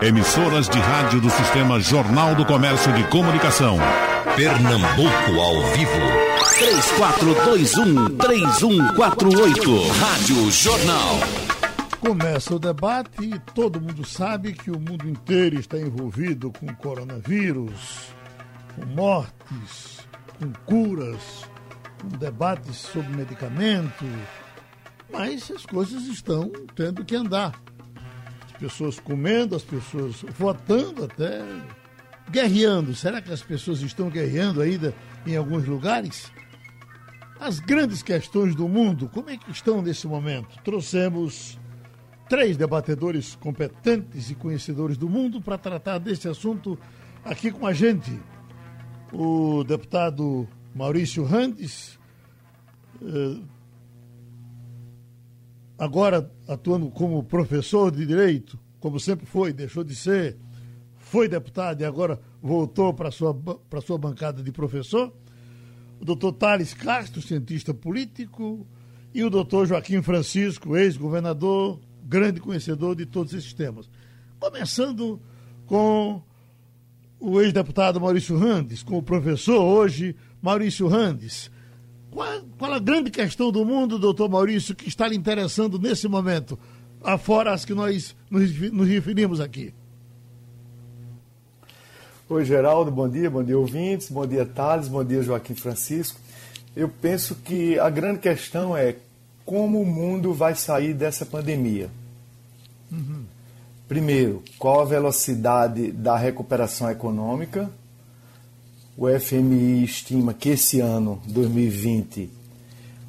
Emissoras de rádio do Sistema Jornal do Comércio de Comunicação. Pernambuco ao vivo. 3421-3148. Rádio Jornal. Começa o debate e todo mundo sabe que o mundo inteiro está envolvido com coronavírus, com mortes, com curas, com debates sobre medicamento, mas as coisas estão tendo que andar. As pessoas comendo, as pessoas votando até, guerreando. Será que as pessoas estão guerreando ainda em alguns lugares? As grandes questões do mundo, como é que estão nesse momento? Trouxemos três debatedores competentes e conhecedores do mundo para tratar desse assunto aqui com a gente. O deputado Maurício Randes, eh, agora atuando como professor de direito, como sempre foi, deixou de ser, foi deputado e agora voltou para sua, para sua bancada de professor. O doutor Thales Castro, cientista político, e o doutor Joaquim Francisco, ex-governador, grande conhecedor de todos esses temas. Começando com o ex-deputado Maurício Randes, com o professor hoje, Maurício Randes. Qual, qual, a grande questão do mundo, doutor Maurício, que está lhe interessando nesse momento, afora as que nós nos, nos referimos aqui? Oi, Geraldo, bom dia, bom dia, ouvintes, bom dia, Thales, bom dia, Joaquim Francisco. Eu penso que a grande questão é como o mundo vai sair dessa pandemia. Uhum. Primeiro, qual a velocidade da recuperação econômica? O FMI estima que esse ano, 2020,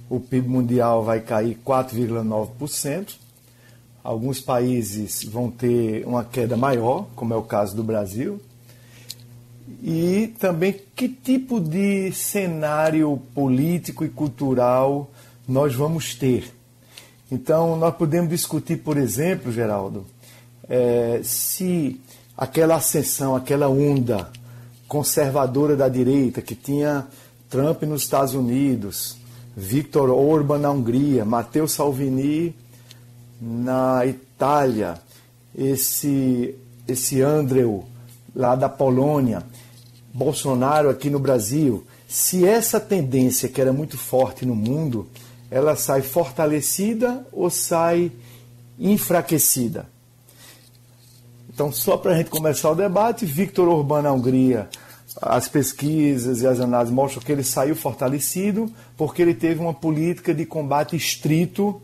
o PIB mundial vai cair 4,9%. Alguns países vão ter uma queda maior, como é o caso do Brasil. E também que tipo de cenário político e cultural nós vamos ter. Então, nós podemos discutir, por exemplo, Geraldo, é, se aquela ascensão, aquela onda conservadora da direita que tinha Trump nos Estados Unidos, Viktor Orban na Hungria, Matteo Salvini na Itália, esse, esse Andrew lá da Polônia, Bolsonaro aqui no Brasil, se essa tendência que era muito forte no mundo, ela sai fortalecida ou sai enfraquecida? Então, só para a gente começar o debate, Victor Orbán na Hungria, as pesquisas e as análises mostram que ele saiu fortalecido porque ele teve uma política de combate estrito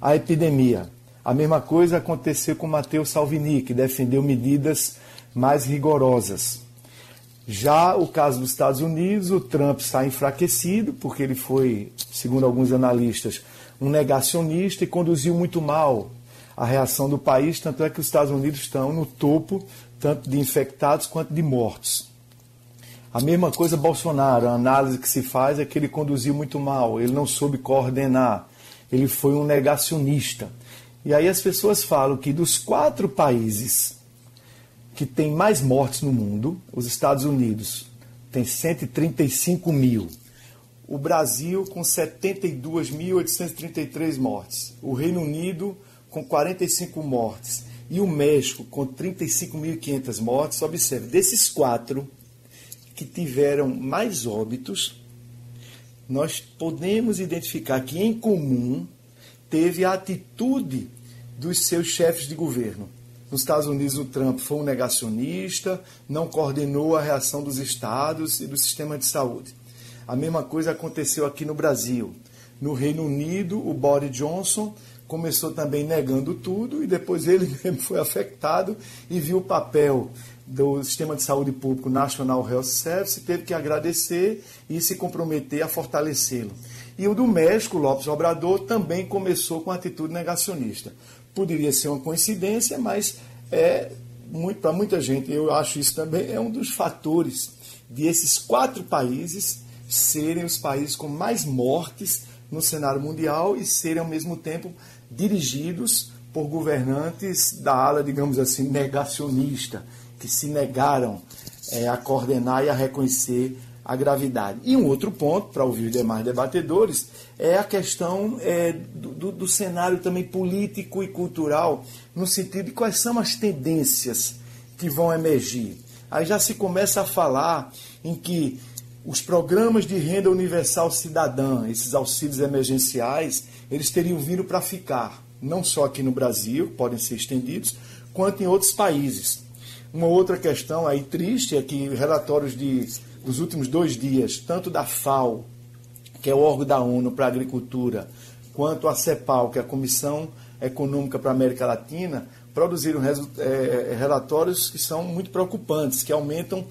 à epidemia. A mesma coisa aconteceu com Matteo Salvini, que defendeu medidas mais rigorosas. Já o caso dos Estados Unidos, o Trump sai enfraquecido, porque ele foi, segundo alguns analistas, um negacionista e conduziu muito mal a reação do país, tanto é que os Estados Unidos estão no topo, tanto de infectados quanto de mortos. A mesma coisa Bolsonaro, a análise que se faz é que ele conduziu muito mal, ele não soube coordenar, ele foi um negacionista. E aí as pessoas falam que dos quatro países que tem mais mortes no mundo, os Estados Unidos tem 135 mil, o Brasil com 72.833 mortes, o Reino Unido com 45 mortes e o México com 35.500 mortes. Observe, desses quatro que tiveram mais óbitos, nós podemos identificar que em comum teve a atitude dos seus chefes de governo. Nos Estados Unidos, o Trump foi um negacionista, não coordenou a reação dos estados e do sistema de saúde. A mesma coisa aconteceu aqui no Brasil. No Reino Unido, o Boris Johnson começou também negando tudo e depois ele mesmo foi afetado e viu o papel do Sistema de Saúde Público National Health Service teve que agradecer e se comprometer a fortalecê-lo. E o do México, Lopes Obrador, também começou com atitude negacionista. Poderia ser uma coincidência, mas é para muita gente, eu acho isso também é um dos fatores de esses quatro países serem os países com mais mortes no cenário mundial e serem ao mesmo tempo dirigidos por governantes da ala, digamos assim, negacionista, que se negaram é, a coordenar e a reconhecer a gravidade. E um outro ponto, para ouvir os demais debatedores, é a questão é, do, do, cenário também político e cultural, no sentido de quais são as tendências que vão emergir. Aí já se começa a falar em que os programas de renda universal cidadã, esses auxílios emergenciais, eles teriam vindo para ficar, não só aqui no Brasil, podem ser estendidos, quanto em outros países. Uma outra questão aí triste é que relatórios de, dos últimos dois dias, tanto da FAO, que é o órgão da ONU para a Agricultura, quanto a CEPAL, que é a Comissão Econômica para a América Latina, produziram é, relatórios que são muito preocupantes, que aumentam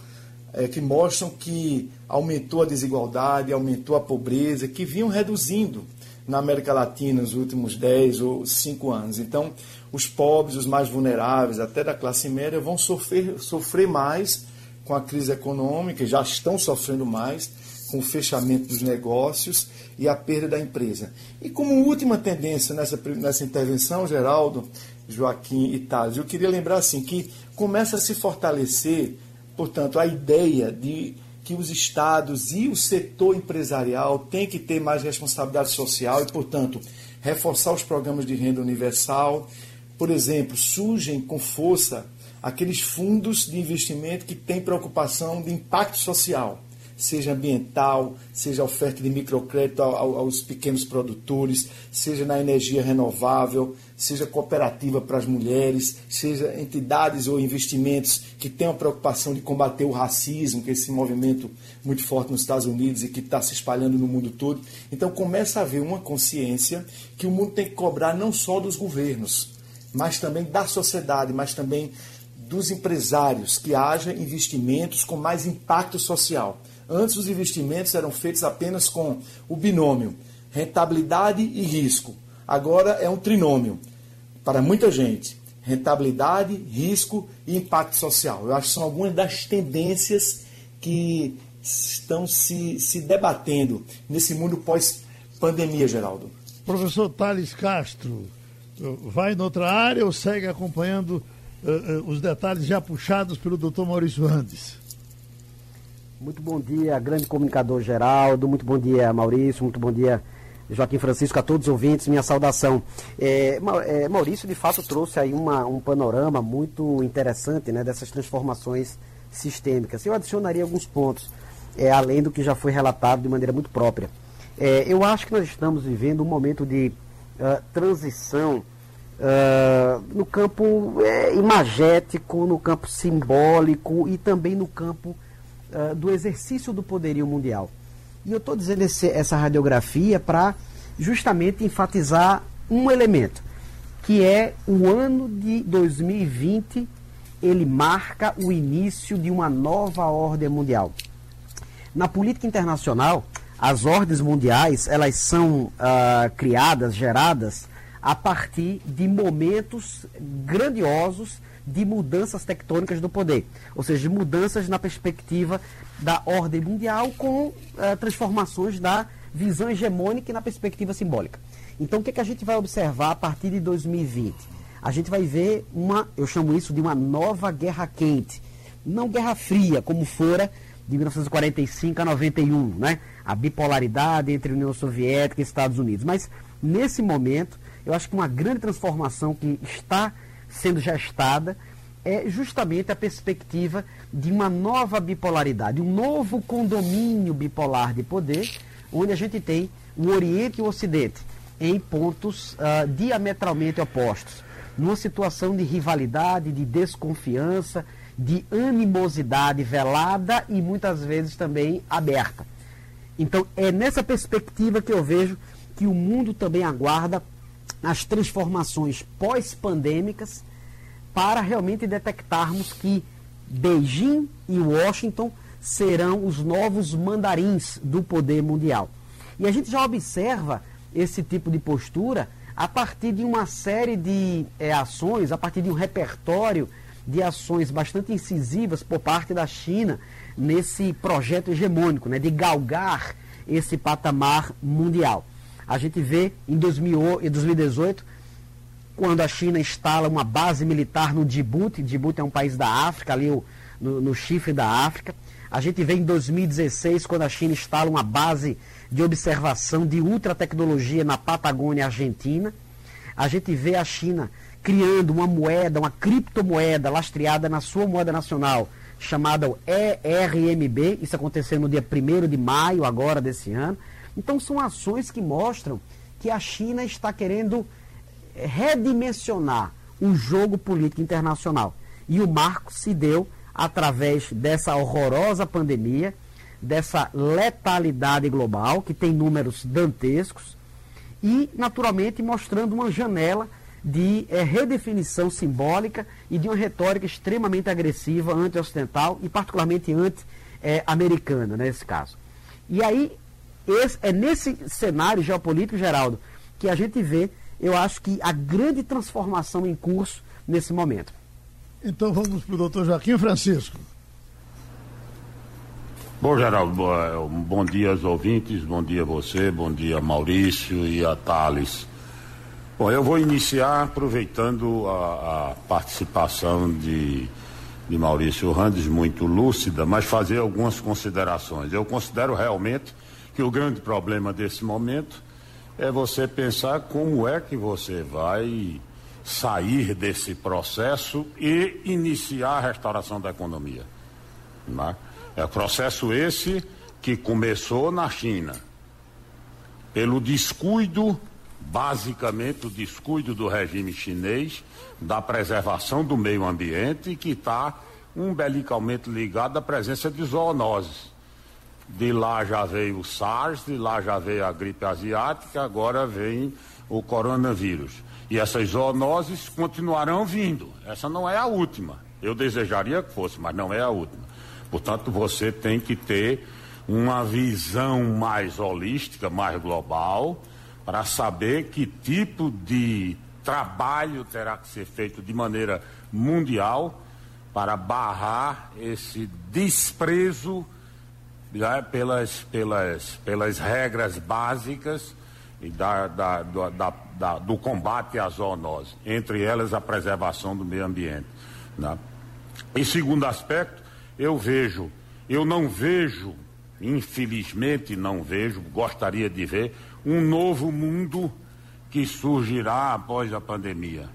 é, que mostram que aumentou a desigualdade, aumentou a pobreza, que vinham reduzindo na América Latina nos últimos 10 ou 5 anos. Então, os pobres, os mais vulneráveis, até da classe média, vão sofrer, sofrer mais com a crise econômica, já estão sofrendo mais com o fechamento dos negócios e a perda da empresa. E como última tendência nessa, nessa intervenção, Geraldo, Joaquim e Thales, eu queria lembrar assim que começa a se fortalecer Portanto, a ideia de que os estados e o setor empresarial têm que ter mais responsabilidade social e, portanto, reforçar os programas de renda universal. Por exemplo, surgem com força aqueles fundos de investimento que têm preocupação de impacto social seja ambiental, seja oferta de microcrédito aos pequenos produtores, seja na energia renovável, seja cooperativa para as mulheres, seja entidades ou investimentos que tenham a preocupação de combater o racismo, que é esse movimento muito forte nos Estados Unidos e que está se espalhando no mundo todo. Então começa a haver uma consciência que o mundo tem que cobrar não só dos governos, mas também da sociedade, mas também dos empresários, que haja investimentos com mais impacto social. Antes os investimentos eram feitos apenas com o binômio rentabilidade e risco. Agora é um trinômio para muita gente. Rentabilidade, risco e impacto social. Eu acho que são algumas das tendências que estão se, se debatendo nesse mundo pós-pandemia, Geraldo. Professor Thales Castro, vai noutra área ou segue acompanhando uh, uh, os detalhes já puxados pelo doutor Maurício Andes? Muito bom dia, grande comunicador Geraldo. Muito bom dia, Maurício. Muito bom dia, Joaquim Francisco, a todos os ouvintes, minha saudação. É, é, Maurício, de fato, trouxe aí uma, um panorama muito interessante né, dessas transformações sistêmicas. Eu adicionaria alguns pontos, é, além do que já foi relatado de maneira muito própria. É, eu acho que nós estamos vivendo um momento de uh, transição uh, no campo é, imagético, no campo simbólico e também no campo uh, do exercício do poderio mundial. E eu estou dizendo esse, essa radiografia para justamente enfatizar um elemento, que é o ano de 2020, ele marca o início de uma nova ordem mundial. Na política internacional, as ordens mundiais elas são uh, criadas, geradas a partir de momentos grandiosos de mudanças tectônicas do poder, ou seja, de mudanças na perspectiva da ordem mundial com uh, transformações da visão hegemônica e na perspectiva simbólica. Então, o que, é que a gente vai observar a partir de 2020? A gente vai ver uma, eu chamo isso de uma nova guerra quente, não guerra fria, como fora de 1945 a 91, né? A bipolaridade entre União Soviética e Estados Unidos. Mas, nesse momento, eu acho que uma grande transformação que está sendo gestada é justamente a perspectiva de uma nova bipolaridade, um novo condomínio bipolar de poder, onde a gente tem o Oriente e o Ocidente em pontos uh, diametralmente opostos, numa situação de rivalidade, de desconfiança, de animosidade velada e muitas vezes também aberta. Então é nessa perspectiva que eu vejo que o mundo também aguarda as transformações pós-pandêmicas para realmente detectarmos que Beijing e Washington serão os novos mandarins do poder mundial. E a gente já observa esse tipo de postura a partir de uma série de é, ações, a partir de um repertório de ações bastante incisivas por parte da China nesse projeto hegemônico, né, de galgar esse patamar mundial. A gente vê em 2018, quando a China instala uma base militar no Djibouti, Djibouti é um país da África, ali no, no chifre da África. A gente vê em 2016, quando a China instala uma base de observação de ultra tecnologia na Patagônia Argentina. A gente vê a China criando uma moeda, uma criptomoeda lastreada na sua moeda nacional, chamada ERMB. Isso aconteceu no dia 1 de maio, agora desse ano. Então, são ações que mostram que a China está querendo eh, redimensionar o jogo político internacional. E o marco se deu através dessa horrorosa pandemia, dessa letalidade global, que tem números dantescos, e, naturalmente, mostrando uma janela de é, redefinição simbólica e de uma retórica extremamente agressiva anti-ocidental e particularmente anti-americana, eh, nesse caso. E aí, esse, é nesse cenário geopolítico, Geraldo, que a gente vê, eu acho que a grande transformação em curso nesse momento. Então vamos para o doutor Joaquim Francisco. Bom, Geraldo, bom dia aos ouvintes, bom dia a você, bom dia a Maurício e a Thales. Bom, eu vou iniciar aproveitando a, a participação de, de Maurício Randes, muito lúcida, mas fazer algumas considerações. Eu considero realmente que o grande problema desse momento é você pensar como é que você vai sair desse processo e iniciar a restauração da economia. Né? É processo esse que começou na China, pelo descuido, basicamente o descuido do regime chinês, da preservação do meio ambiente, que está umbilicalmente ligado à presença de zoonoses. De lá já veio o SARS, de lá já veio a gripe asiática, agora vem o coronavírus. E essas zoonoses continuarão vindo. Essa não é a última. Eu desejaria que fosse, mas não é a última. Portanto, você tem que ter uma visão mais holística, mais global, para saber que tipo de trabalho terá que ser feito de maneira mundial para barrar esse desprezo né, pelas, pelas, pelas regras básicas e da, da, da, da, do combate à zoonose, entre elas a preservação do meio ambiente. Né? E segundo aspecto, eu vejo, eu não vejo, infelizmente não vejo, gostaria de ver, um novo mundo que surgirá após a pandemia.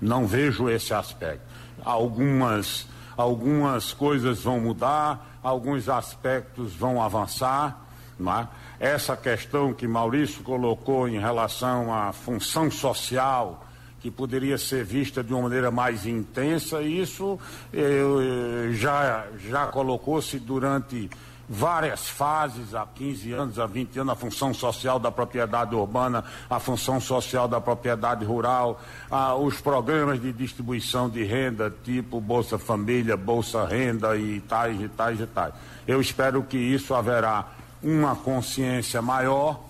Não vejo esse aspecto. Algumas, algumas coisas vão mudar, alguns aspectos vão avançar, é? Essa questão que Maurício colocou em relação à função social, que poderia ser vista de uma maneira mais intensa, isso eh, já, já colocou-se durante várias fases, há 15 anos, há 20 anos, a função social da propriedade urbana, a função social da propriedade rural, os programas de distribuição de renda, tipo Bolsa Família, Bolsa Renda e tais e tais e tais. Eu espero que isso haverá uma consciência maior,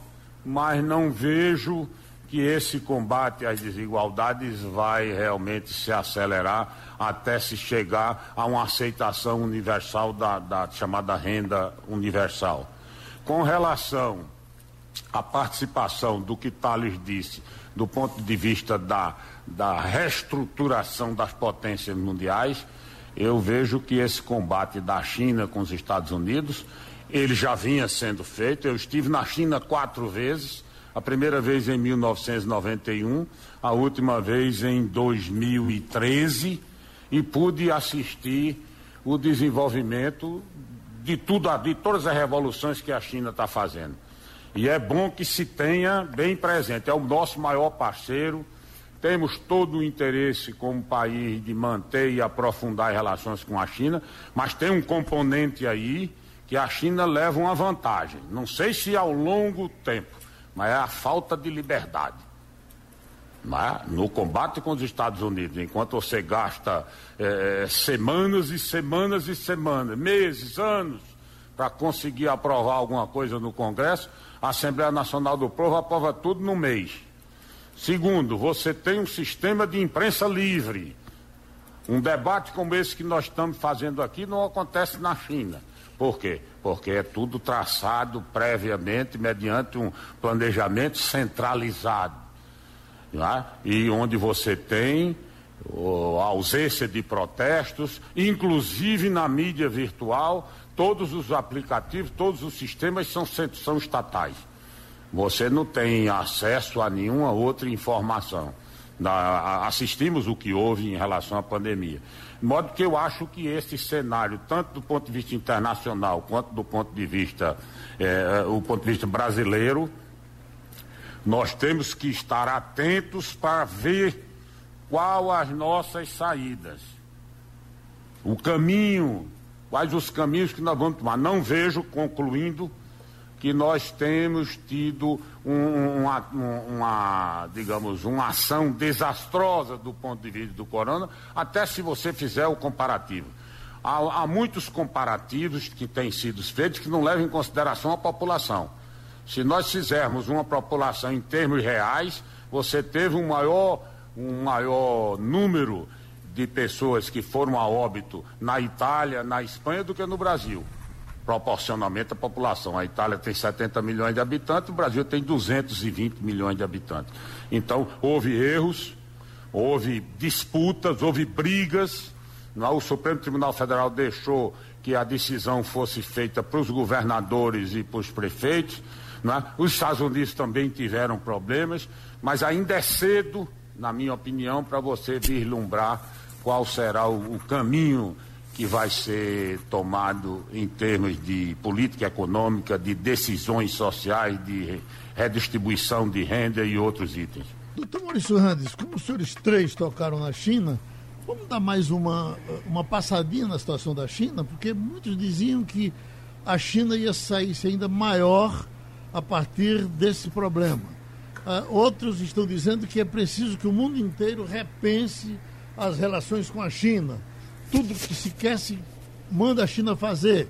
mas não vejo que esse combate às desigualdades vai realmente se acelerar até se chegar a uma aceitação universal da, da chamada renda universal. Com relação à participação do que Thales disse, do ponto de vista da, da reestruturação das potências mundiais, eu vejo que esse combate da China com os Estados Unidos, ele já vinha sendo feito. Eu estive na China quatro vezes a primeira vez em 1991, a última vez em 2013, e pude assistir o desenvolvimento de tudo, de todas as revoluções que a China está fazendo. E é bom que se tenha bem presente. É o nosso maior parceiro. Temos todo o interesse como país de manter e aprofundar as relações com a China, mas tem um componente aí que a China leva uma vantagem. Não sei se ao longo tempo, mas é a falta de liberdade. É? No combate com os Estados Unidos, enquanto você gasta é, semanas e semanas e semanas, meses, anos, para conseguir aprovar alguma coisa no Congresso, a Assembleia Nacional do Povo aprova tudo no mês. Segundo, você tem um sistema de imprensa livre. Um debate como esse que nós estamos fazendo aqui não acontece na China. Por quê? Porque é tudo traçado previamente, mediante um planejamento centralizado. É? E onde você tem a ausência de protestos, inclusive na mídia virtual, todos os aplicativos, todos os sistemas são, são estatais. Você não tem acesso a nenhuma outra informação. Assistimos o que houve em relação à pandemia. De modo que eu acho que esse cenário, tanto do ponto de vista internacional quanto do ponto de vista, eh, o ponto de vista brasileiro, nós temos que estar atentos para ver qual as nossas saídas. O caminho, quais os caminhos que nós vamos tomar. Não vejo, concluindo, que nós temos tido um, uma, uma, digamos, uma ação desastrosa do ponto de vista do corona, até se você fizer o comparativo. Há, há muitos comparativos que têm sido feitos que não levam em consideração a população. Se nós fizermos uma população em termos reais, você teve um maior, um maior número de pessoas que foram a óbito na Itália, na Espanha, do que no Brasil proporcionalmente à população. A Itália tem 70 milhões de habitantes, o Brasil tem 220 milhões de habitantes. Então, houve erros, houve disputas, houve brigas. O Supremo Tribunal Federal deixou que a decisão fosse feita para os governadores e para os prefeitos. É? Os Estados Unidos também tiveram problemas, mas ainda é cedo, na minha opinião, para você vislumbrar qual será o, o caminho que vai ser tomado em termos de política econômica, de decisões sociais, de redistribuição de renda e outros itens. Doutor Maurício Randes, como os senhores três tocaram na China, vamos dar mais uma, uma passadinha na situação da China, porque muitos diziam que a China ia sair ainda maior a partir desse problema. Uh, outros estão dizendo que é preciso que o mundo inteiro repense as relações com a China tudo que se quer se manda a China fazer.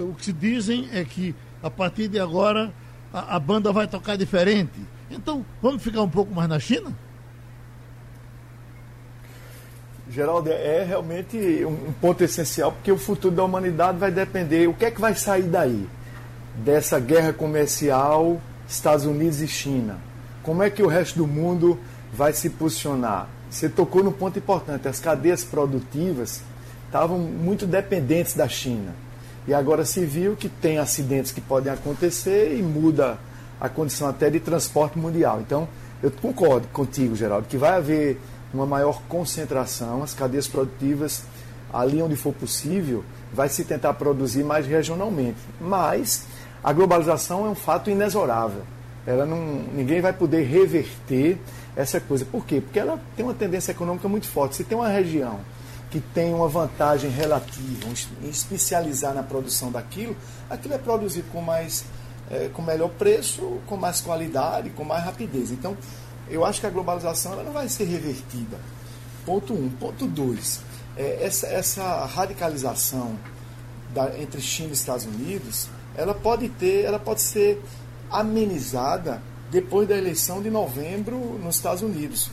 O que se dizem é que a partir de agora a, a banda vai tocar diferente. Então, vamos ficar um pouco mais na China? Geraldo, é realmente um ponto essencial, porque o futuro da humanidade vai depender. O que é que vai sair daí? Dessa guerra comercial Estados Unidos e China. Como é que o resto do mundo vai se posicionar? Você tocou no ponto importante. As cadeias produtivas estavam muito dependentes da China. E agora se viu que tem acidentes que podem acontecer e muda a condição até de transporte mundial. Então, eu concordo contigo, Geraldo, que vai haver uma maior concentração, as cadeias produtivas, ali onde for possível, vai se tentar produzir mais regionalmente. Mas a globalização é um fato inexorável. Ela não, ninguém vai poder reverter essa coisa. Por quê? Porque ela tem uma tendência econômica muito forte. Se tem uma região que tem uma vantagem relativa em especializar na produção daquilo, aquilo é produzido com mais é, com melhor preço, com mais qualidade, com mais rapidez. Então, eu acho que a globalização ela não vai ser revertida. Ponto um. Ponto dois. É, essa, essa radicalização da, entre China e Estados Unidos, ela pode ter, ela pode ser amenizada depois da eleição de novembro nos Estados Unidos.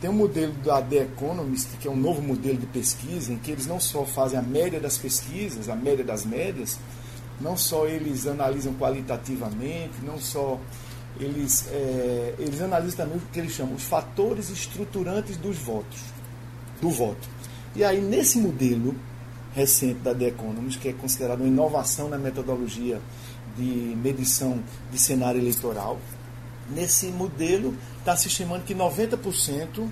Tem um modelo da The Economist, que é um novo modelo de pesquisa, em que eles não só fazem a média das pesquisas, a média das médias, não só eles analisam qualitativamente, não só eles, é, eles analisam também o que eles chamam os fatores estruturantes dos votos, do voto. E aí, nesse modelo recente da The Economist, que é considerado uma inovação na metodologia de medição de cenário eleitoral, nesse modelo está se estimando que 90%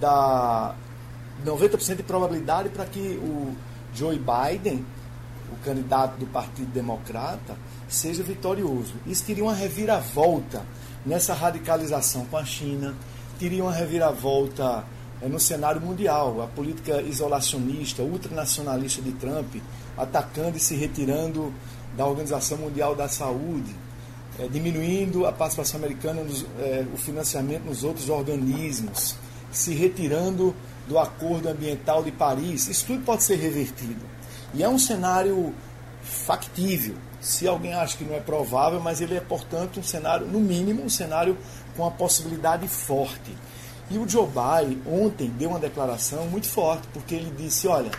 da 90% de probabilidade para que o Joe Biden, o candidato do Partido Democrata, seja vitorioso. Isso teria uma reviravolta nessa radicalização com a China, teria uma reviravolta é, no cenário mundial. A política isolacionista, ultranacionalista de Trump, atacando e se retirando da Organização Mundial da Saúde, é, diminuindo a participação americana, nos, é, o financiamento nos outros organismos, se retirando do Acordo Ambiental de Paris. Isso tudo pode ser revertido. E é um cenário factível. Se alguém acha que não é provável, mas ele é, portanto, um cenário, no mínimo, um cenário com uma possibilidade forte. E o Joe Biden ontem deu uma declaração muito forte, porque ele disse: olha,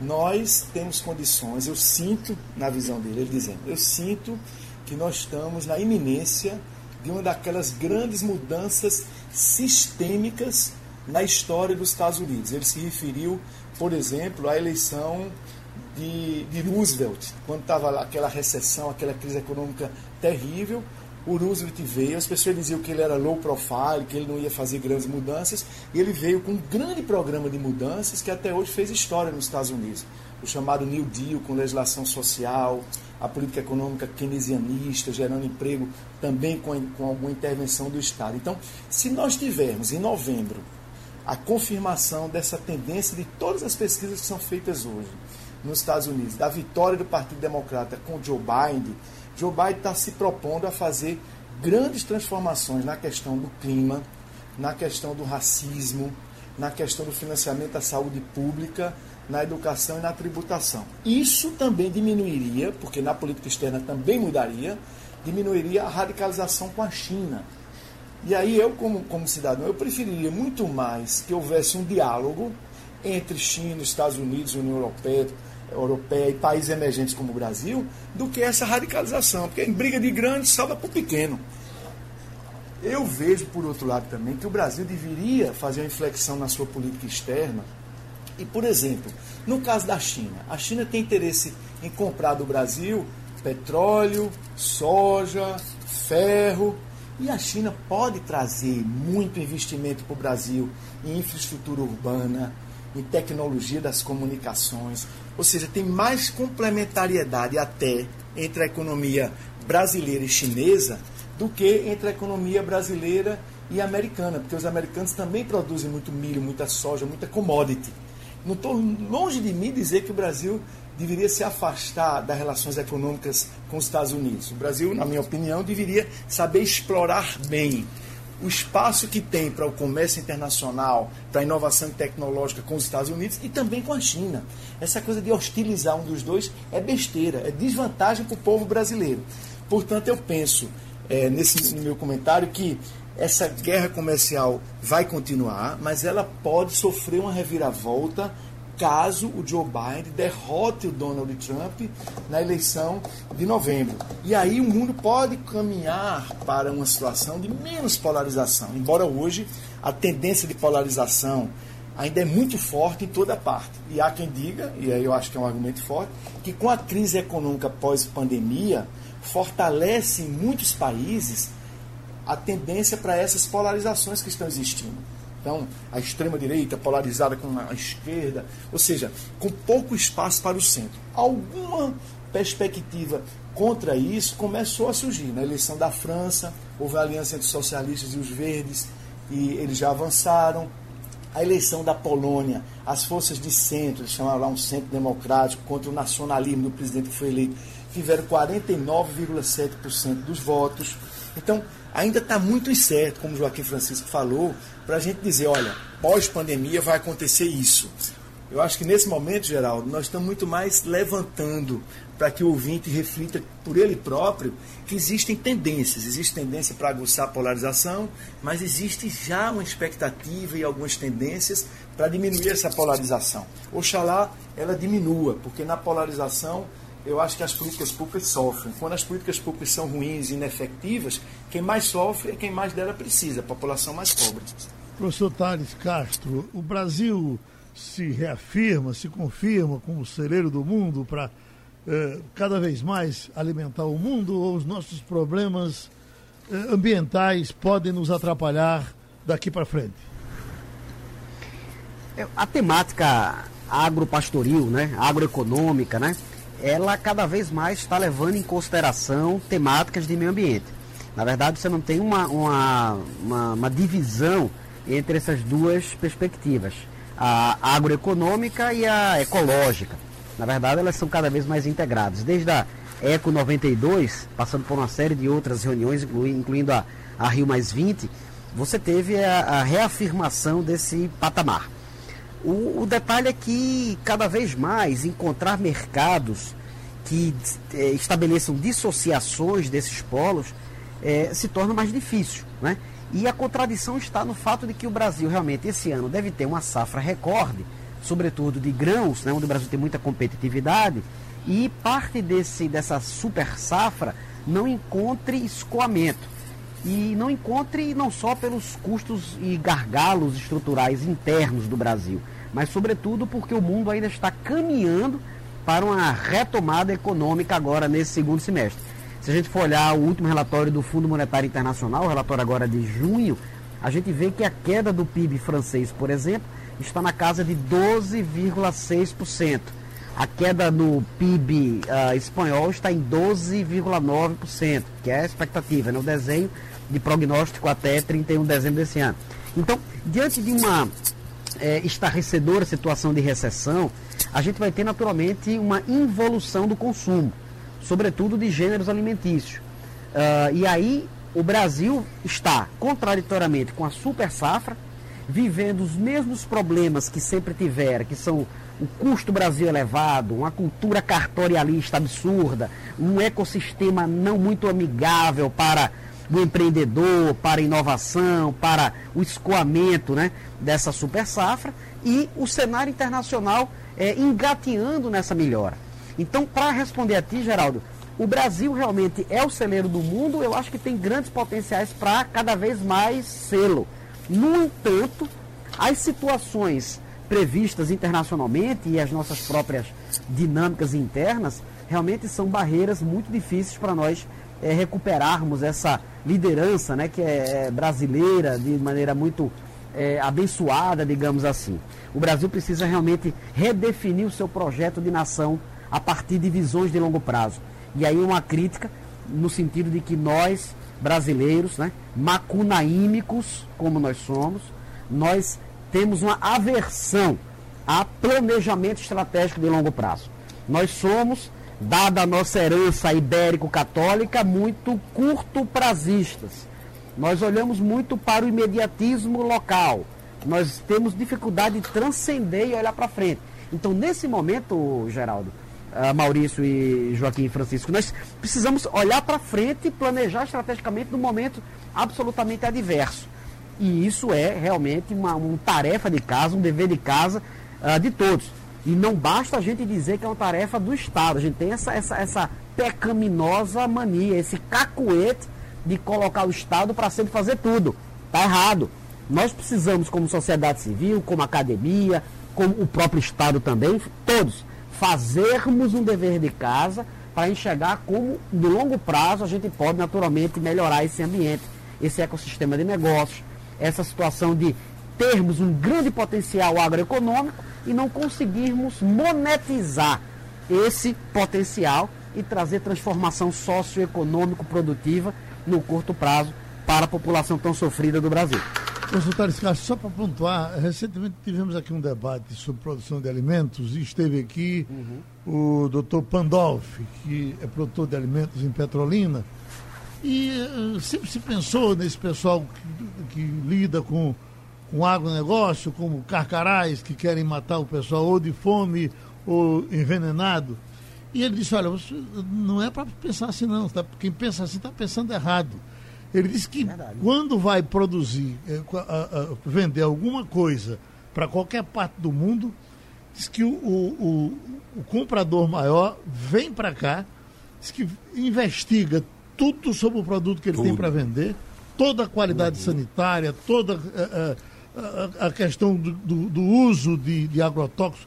nós temos condições, eu sinto, na visão dele, ele dizendo, eu sinto que nós estamos na iminência de uma daquelas grandes mudanças sistêmicas na história dos Estados Unidos. Ele se referiu, por exemplo, à eleição de, de Roosevelt, quando estava aquela recessão, aquela crise econômica terrível, o Roosevelt veio, as pessoas diziam que ele era low profile, que ele não ia fazer grandes mudanças, e ele veio com um grande programa de mudanças que até hoje fez história nos Estados Unidos. O chamado New Deal, com legislação social, a política econômica keynesianista, gerando emprego também com, com alguma intervenção do Estado. Então, se nós tivermos em novembro a confirmação dessa tendência de todas as pesquisas que são feitas hoje nos Estados Unidos, da vitória do Partido Democrata com Joe Biden, Joe Biden está se propondo a fazer grandes transformações na questão do clima, na questão do racismo, na questão do financiamento da saúde pública, na educação e na tributação. Isso também diminuiria, porque na política externa também mudaria, diminuiria a radicalização com a China. E aí eu, como, como cidadão, eu preferiria muito mais que houvesse um diálogo entre China, Estados Unidos, União Europeia, europeia e países emergentes como o Brasil do que essa radicalização, porque em briga de grande salva para o pequeno. Eu vejo, por outro lado, também que o Brasil deveria fazer uma inflexão na sua política externa. E, por exemplo, no caso da China, a China tem interesse em comprar do Brasil petróleo, soja, ferro, e a China pode trazer muito investimento para o Brasil em infraestrutura urbana, em tecnologia das comunicações, ou seja, tem mais complementariedade até entre a economia brasileira e chinesa do que entre a economia brasileira e americana, porque os americanos também produzem muito milho, muita soja, muita commodity. Não estou longe de mim dizer que o Brasil deveria se afastar das relações econômicas com os Estados Unidos. O Brasil, na minha opinião, deveria saber explorar bem o espaço que tem para o comércio internacional, para a inovação tecnológica com os Estados Unidos e também com a China. Essa coisa de hostilizar um dos dois é besteira, é desvantagem para o povo brasileiro. Portanto, eu penso, é, nesse meu comentário, que essa guerra comercial vai continuar, mas ela pode sofrer uma reviravolta caso o Joe Biden derrote o Donald Trump na eleição de novembro. E aí o mundo pode caminhar para uma situação de menos polarização, embora hoje a tendência de polarização ainda é muito forte em toda parte. E há quem diga, e aí eu acho que é um argumento forte, que com a crise econômica pós-pandemia fortalece em muitos países a tendência para essas polarizações que estão existindo. Então, a extrema-direita polarizada com a esquerda, ou seja, com pouco espaço para o centro. Alguma perspectiva contra isso começou a surgir. Na eleição da França, houve a aliança entre os socialistas e os verdes, e eles já avançaram. A eleição da Polônia, as forças de centro, eles chamaram lá um centro democrático, contra o nacionalismo do presidente que foi eleito, tiveram 49,7% dos votos. Então, ainda está muito incerto, como Joaquim Francisco falou, para a gente dizer, olha, pós-pandemia vai acontecer isso. Eu acho que nesse momento, Geraldo, nós estamos muito mais levantando para que o ouvinte reflita por ele próprio que existem tendências. Existe tendência para aguçar a polarização, mas existe já uma expectativa e algumas tendências para diminuir essa polarização. Oxalá ela diminua, porque na polarização eu acho que as políticas públicas sofrem. Quando as políticas públicas são ruins e inefetivas, quem mais sofre é quem mais dela precisa, a população mais pobre. Professor Thales Castro, o Brasil se reafirma, se confirma como celeiro do mundo para eh, cada vez mais alimentar o mundo ou os nossos problemas eh, ambientais podem nos atrapalhar daqui para frente? É, a temática agropastoril, né, agroeconômica, né, ela cada vez mais está levando em consideração temáticas de meio ambiente. Na verdade, você não tem uma, uma, uma, uma divisão entre essas duas perspectivas, a agroeconômica e a ecológica. Na verdade, elas são cada vez mais integradas. Desde a Eco 92, passando por uma série de outras reuniões, incluindo a, a Rio Mais 20, você teve a, a reafirmação desse patamar. O, o, detalhe é que cada vez mais encontrar mercados que é, estabeleçam dissociações desses polos é, se torna mais difícil. Né? E a contradição está no fato de que o Brasil realmente esse ano deve ter uma safra recorde, sobretudo de grãos, né, onde o Brasil tem muita competitividade, e parte desse, dessa super safra não encontre escoamento. E não encontre não só pelos custos e gargalos estruturais internos do Brasil, mas sobretudo porque o mundo ainda está caminhando para uma retomada econômica agora nesse segundo semestre. Se a gente for olhar o último relatório do Fundo Monetário Internacional, o relatório agora de junho, a gente vê que a queda do PIB francês, por exemplo, está na casa de 12,6%. A queda no PIB uh, ah, espanhol está em 12,9%, que é a expectativa, né? o desenho de prognóstico até 31 de dezembro desse ano. Então, diante de uma é, estarrecedora situação de recessão, a gente vai ter naturalmente uma involução do consumo, sobretudo de gêneros alimentícios. Uh, e aí o Brasil está, contraditoriamente com a super safra, vivendo os mesmos problemas que sempre tiveram, que são o custo Brasil elevado, uma cultura cartorialista absurda, um ecossistema não muito amigável para o empreendedor, para a inovação, para o escoamento né, dessa super safra e o cenário internacional é, engateando nessa melhora. Então, para responder a ti, Geraldo, o Brasil realmente é o celeiro do mundo, eu acho que tem grandes potenciais para cada vez mais sê-lo. No entanto, as situações previstas internacionalmente e as nossas próprias dinâmicas internas realmente são barreiras muito difíceis para nós é, recuperarmos essa liderança né, que é, é brasileira de maneira muito é, abençoada, digamos assim. O Brasil precisa realmente redefinir o seu projeto de nação a partir de visões de longo prazo. E aí uma crítica no sentido de que nós, brasileiros, né, macunaímicos, como nós somos, nós temos uma aversão a planejamento estratégico de longo prazo. Nós somos, dada a nossa herança ibérico-católica, muito curto-prazistas. Nós olhamos muito para o imediatismo local. Nós temos dificuldade de transcender e olhar para frente. Então, nesse momento, Geraldo, uh, Maurício e Joaquim Francisco, nós precisamos olhar para frente e planejar estrategicamente no momento absolutamente adverso. E isso é realmente uma, uma tarefa de casa, um dever de casa uh, de todos. E não basta a gente dizer que é uma tarefa do Estado. A gente tem essa, essa, essa pecaminosa mania, esse cacuete de colocar o Estado para sempre fazer tudo. Está errado. Nós precisamos, como sociedade civil, como academia, como o próprio Estado também, todos, fazermos um dever de casa para enxergar como, no longo prazo, a gente pode naturalmente melhorar esse ambiente, esse ecossistema de negócios, essa situação de termos um grande potencial agroeconômico e não conseguirmos monetizar esse potencial e trazer transformação socioeconômico produtiva no curto prazo para a população tão sofrida do Brasil. Professor Thales Castro, só para pontuar, recentemente tivemos aqui um debate sobre produção de alimentos e esteve aqui uhum. o doutor Pandolfi, que é produtor de alimentos em Petrolina, e uh, sempre se pensou nesse pessoal que, lida com, com agronegócio, como carcarás que querem matar o pessoal ou de fome ou envenenado. E ele disse, olha, não é para pensar assim não, tá? quem pensa assim está pensando errado. Ele disse que Verdade. quando vai produzir, é, vender alguma coisa para qualquer parte do mundo, diz que o, o, o, o comprador maior vem para cá, diz que investiga tudo sobre o produto que ele tudo. tem para vender, toda a qualidade sanitária, toda a, a, a questão do, do, do, uso de, de agrotóxicos,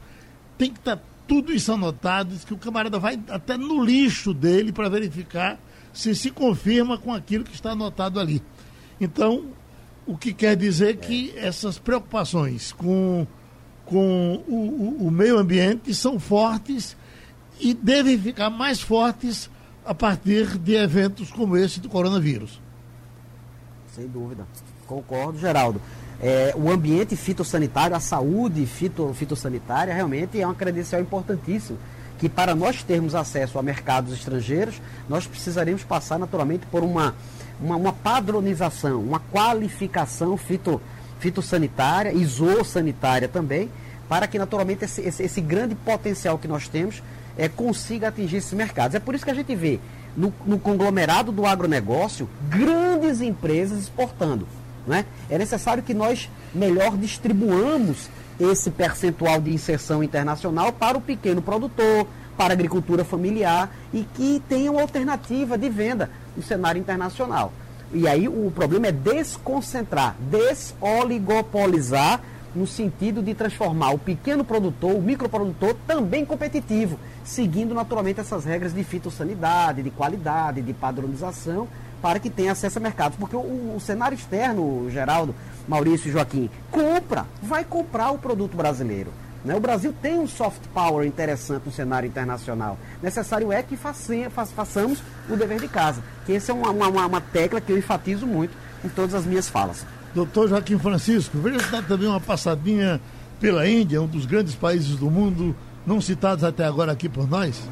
tem que estar tá tudo isso anotado, que o camarada vai até no lixo dele para verificar se se confirma com aquilo que está anotado ali. Então, o que quer dizer que essas preocupações com, com o, o, o meio ambiente são fortes e devem ficar mais fortes a partir de eventos como esse do coronavírus. Sem dúvida. Concordo, Geraldo. É, o ambiente fitossanitário, a saúde fito, fitossanitária, realmente é uma credencial importantíssima. Que para nós termos acesso a mercados estrangeiros, nós precisaremos passar naturalmente por uma, uma, uma padronização, uma qualificação fito, fitossanitária, isossanitária também, para que naturalmente esse, esse, esse grande potencial que nós temos é, consiga atingir esses mercados. É por isso que a gente vê no, no conglomerado do agronegócio grandes empresas exportando. Né? É necessário que nós melhor distribuamos esse percentual de inserção internacional para o pequeno produtor, para a agricultura familiar e que tenham alternativa de venda no cenário internacional. E aí o problema é desconcentrar, desoligopolizar no sentido de transformar o pequeno produtor, o microprodutor, também competitivo, seguindo naturalmente essas regras de fitossanidade, de qualidade, de padronização, para que tenha acesso a mercado. Porque o, o cenário externo, Geraldo, Maurício e Joaquim, compra, vai comprar o produto brasileiro. Né? O Brasil tem um soft power interessante no cenário internacional. Necessário é que faça, façamos o dever de casa. Que essa é uma, uma, uma tecla que eu enfatizo muito em todas as minhas falas. Doutor Joaquim Francisco, veja se dá também uma passadinha pela Índia, um dos grandes países do mundo, não citados até agora aqui por nós.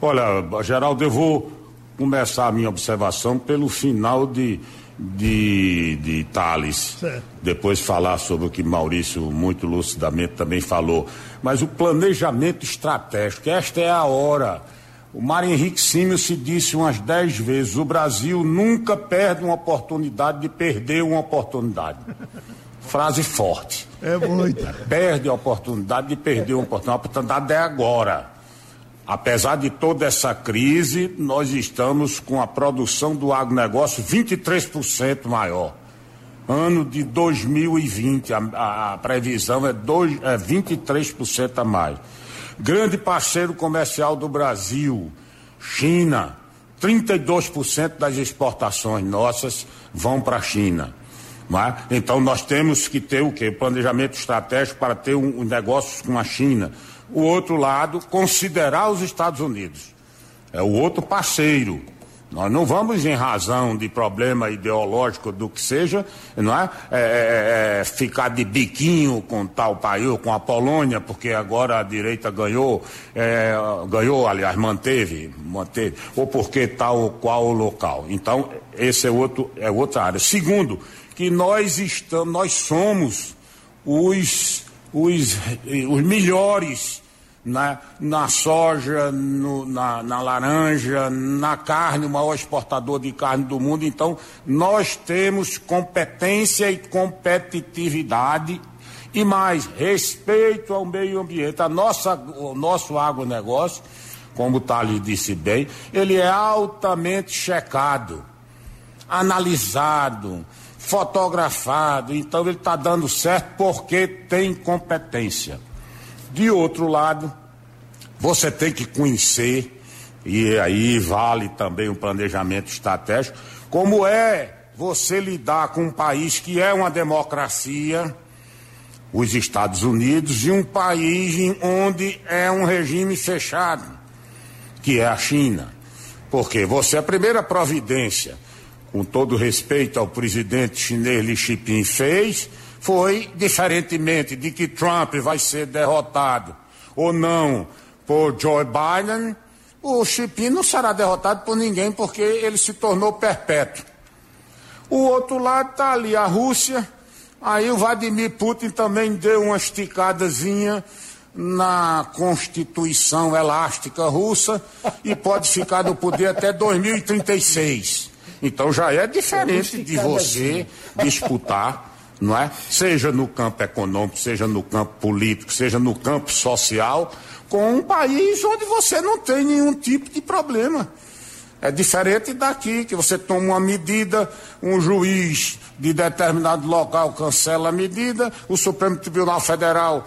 Olha, Geraldo, eu vou começar a minha observação pelo final de, de, de Thales. Certo. Depois falar sobre o que Maurício muito lucidamente também falou. Mas o planejamento estratégico, esta é a hora. O Mário Henrique Símio se disse umas dez vezes: o Brasil nunca perde uma oportunidade de perder uma oportunidade. Frase forte. É muito. Perde a oportunidade de perder uma oportunidade. A oportunidade é agora. Apesar de toda essa crise, nós estamos com a produção do agronegócio 23% maior. Ano de 2020, a, a, a previsão é, dois, é 23% a mais. Grande parceiro comercial do Brasil, China, 32% das exportações nossas vão para a China. É? Então nós temos que ter o quê? Planejamento estratégico para ter um, um negócios com a China o outro lado considerar os Estados Unidos. É o outro parceiro. Nós não vamos, em razão de problema ideológico do que seja, não é? é, é, é ficar de biquinho com tal país, com a Polônia, porque agora a direita ganhou, é, ganhou, aliás, manteve, manteve, ou porque tal ou qual local. Então, esse é outro, é outra área. Segundo, que nós estamos, nós somos os os, os melhores na, na soja, no, na, na, laranja, na carne, o maior exportador de carne do mundo. Então, nós temos competência e competitividade e mais respeito ao meio ambiente. A nossa, o nosso agronegócio, como o Thales disse bem, ele é altamente checado, analisado fotografado, então ele está dando certo porque tem competência. De outro lado, você tem que conhecer, e aí vale também o planejamento estratégico, como é você lidar com um país que é uma democracia, os Estados Unidos, e um país onde é um regime fechado, que é a China. Porque você, a primeira providência com todo respeito ao presidente chinês Xi Jinping fez, foi, diferentemente de que Trump vai ser derrotado ou não por Joe Biden, o Xi Jinping não será derrotado por ninguém porque ele se tornou perpétuo. O outro lado está ali, a Rússia, aí o Vladimir Putin também deu uma esticadazinha na Constituição Elástica Russa e pode ficar no poder até 2036. Então já é diferente de você disputar, não é? Seja no campo econômico, seja no campo político, seja no campo social, com um país onde você não tem nenhum tipo de problema. É diferente daqui, que você toma uma medida, um juiz de determinado local cancela a medida, o Supremo Tribunal Federal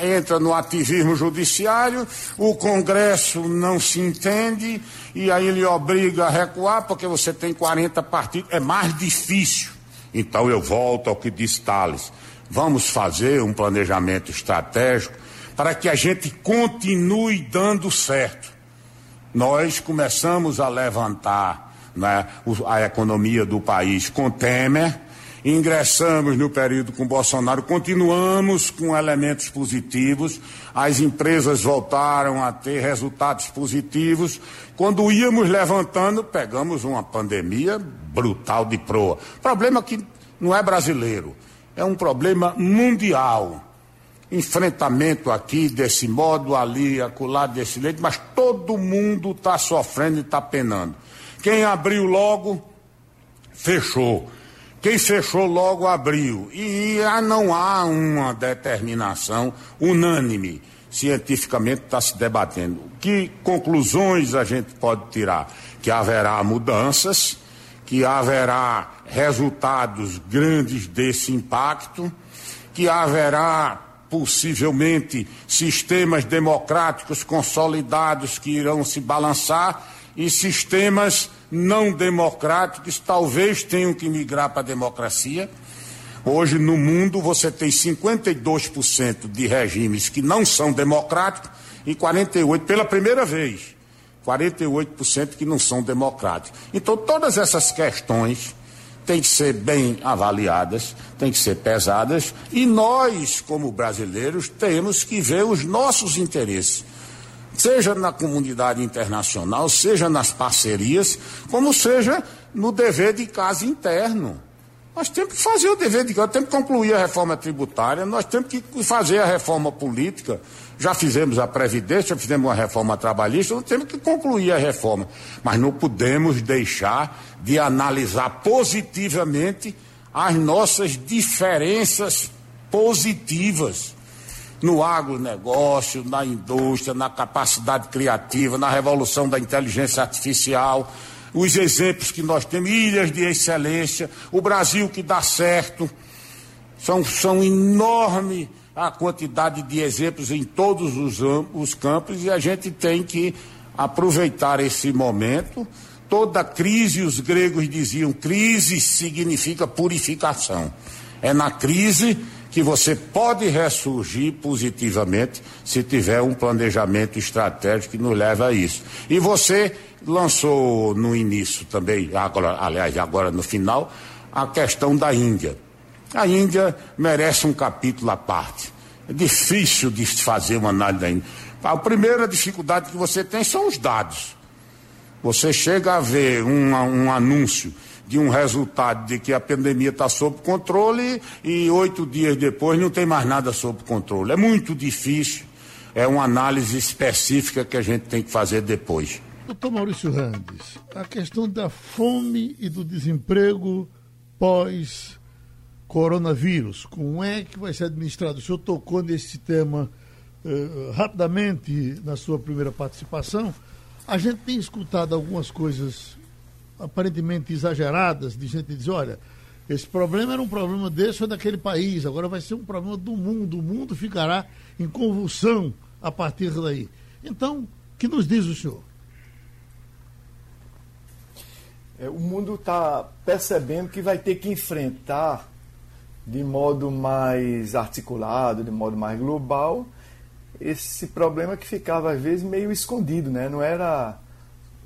é, entra no ativismo judiciário, o Congresso não se entende e aí ele obriga a recuar porque você tem 40 partidos. É mais difícil. Então eu volto ao que disse Thales. Vamos fazer um planejamento estratégico para que a gente continue dando certo. Nós começamos a levantar né, a economia do país com Temer, ingressamos no período com Bolsonaro, continuamos com elementos positivos, as empresas voltaram a ter resultados positivos. Quando íamos levantando, pegamos uma pandemia brutal de proa. Problema que não é brasileiro, é um problema mundial enfrentamento aqui desse modo, ali, acolá desse jeito, mas todo mundo está sofrendo e está penando. Quem abriu logo, fechou. Quem fechou logo abriu. E não há uma determinação unânime. Cientificamente está se debatendo. Que conclusões a gente pode tirar? Que haverá mudanças, que haverá resultados grandes desse impacto, que haverá possivelmente sistemas democráticos consolidados que irão se balançar e sistemas não democráticos talvez tenham que migrar para a democracia. Hoje no mundo você tem 52% de regimes que não são democráticos e 48 pela primeira vez 48% que não são democráticos. Então, todas essas questões têm que ser bem avaliadas, têm que ser pesadas, e nós, como brasileiros, temos que ver os nossos interesses, seja na comunidade internacional, seja nas parcerias, como seja no dever de casa interno. Nós temos que fazer o dever de casa, temos que concluir a reforma tributária, nós temos que fazer a reforma política, já fizemos a Previdência, fizemos uma reforma trabalhista, nós temos que concluir a reforma. Mas não podemos deixar de analisar positivamente as nossas diferenças positivas no agronegócio, na indústria, na capacidade criativa, na revolução da inteligência artificial, os exemplos que nós temos, ilhas de excelência, o Brasil que dá certo, são, são enormes a quantidade de exemplos em todos os, os campos e a gente tem que aproveitar esse momento. Toda crise, os gregos diziam, crise significa purificação. É na crise que você pode ressurgir positivamente se tiver um planejamento estratégico que nos leva a isso. E você lançou no início também, agora, aliás, agora no final, a questão da Índia. A Índia merece um capítulo à parte. É difícil de fazer uma análise da Índia. A primeira dificuldade que você tem são os dados. Você chega a ver um, um anúncio de um resultado de que a pandemia está sob controle e oito dias depois não tem mais nada sob controle. É muito difícil. É uma análise específica que a gente tem que fazer depois. Doutor Maurício Randes, a questão da fome e do desemprego pós coronavírus. Como é que vai ser administrado? O senhor tocou nesse tema uh, rapidamente na sua primeira participação. A gente tem escutado algumas coisas aparentemente exageradas, de gente dizer, olha, esse problema era um problema desse ou daquele país, agora vai ser um problema do mundo, o mundo ficará em convulsão a partir daí. Então, que nos diz o senhor? É, o mundo está percebendo que vai ter que enfrentar de modo mais articulado, de modo mais global, esse problema que ficava às vezes meio escondido, né? não era